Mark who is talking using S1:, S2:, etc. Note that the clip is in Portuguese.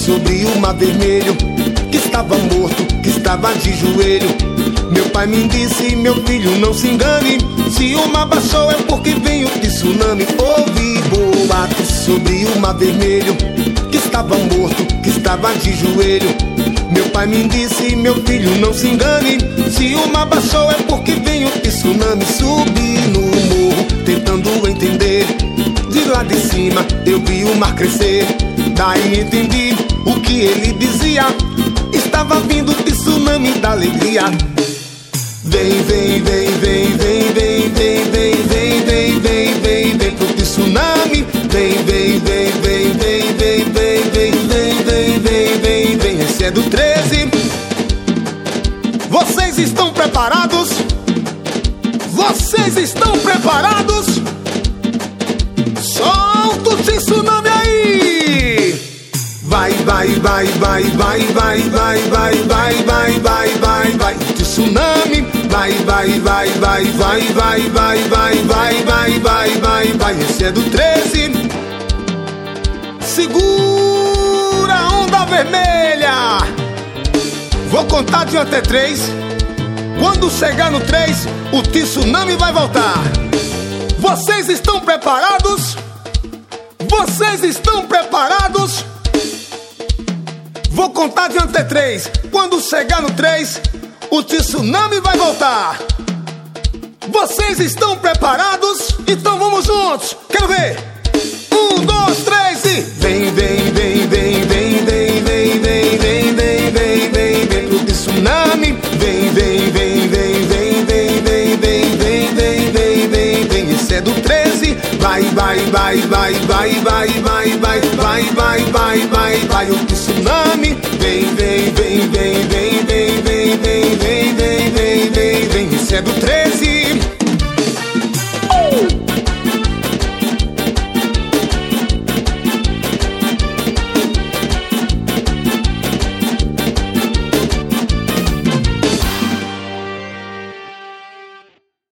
S1: sobre o mar vermelho, que estava morto, que estava de joelho. Meu pai me disse, meu filho, não se engane. Se o mar baixou é porque vem o tsunami. Ouvi boatos sobre o mar vermelho, que estava morto, que estava de joelho. Meu pai me disse, meu filho, não se engane. Se o mar baixou é porque vem o tsunami. Subi no morro, tentando entender. De lá de cima eu vi o mar crescer. Daí entendi o que ele dizia. Estava vindo tsunami da alegria. Vem, vem, vem, vem, vem, vem, vem, vem, vem, vem, vem, vem, vem pro tsunami. Vem, vem, vem, vem, vem, vem, vem, vem, vem, vem, vem, vem, vem. Esse é do 13. Vocês estão preparados? Vocês estão preparados? Vai, vai, vai, vai, vai, vai, vai, vai, vai, vai, vai, vai, tsunami. Vai, vai, vai, vai, vai, vai, vai, vai, vai, vai, vai, vai, vai. Esse é do 13. Segura a onda vermelha. Vou contar de um até três. Quando chegar no 3, o tsunami vai voltar. Vocês estão preparados? Vocês estão preparados? Contar de um até três. Quando chegar no 3, o tsunami vai voltar. Vocês estão preparados? Então vamos juntos. Quero ver. Um, dois, três e vem, vem, vem, vem, vem, vem, vem, vem, vem, vem, vem, vem, vem pro tsunami. Vem, vem, vem, vem, vem, vem, vem, vem, vem, vem, vem, vem, vem. Esse é do 13. Vai, vai, vai, vai, vai, vai, vai, vai, vai, vai, vai, vai, vai, o tsunami. Vem, vem, vem, vem.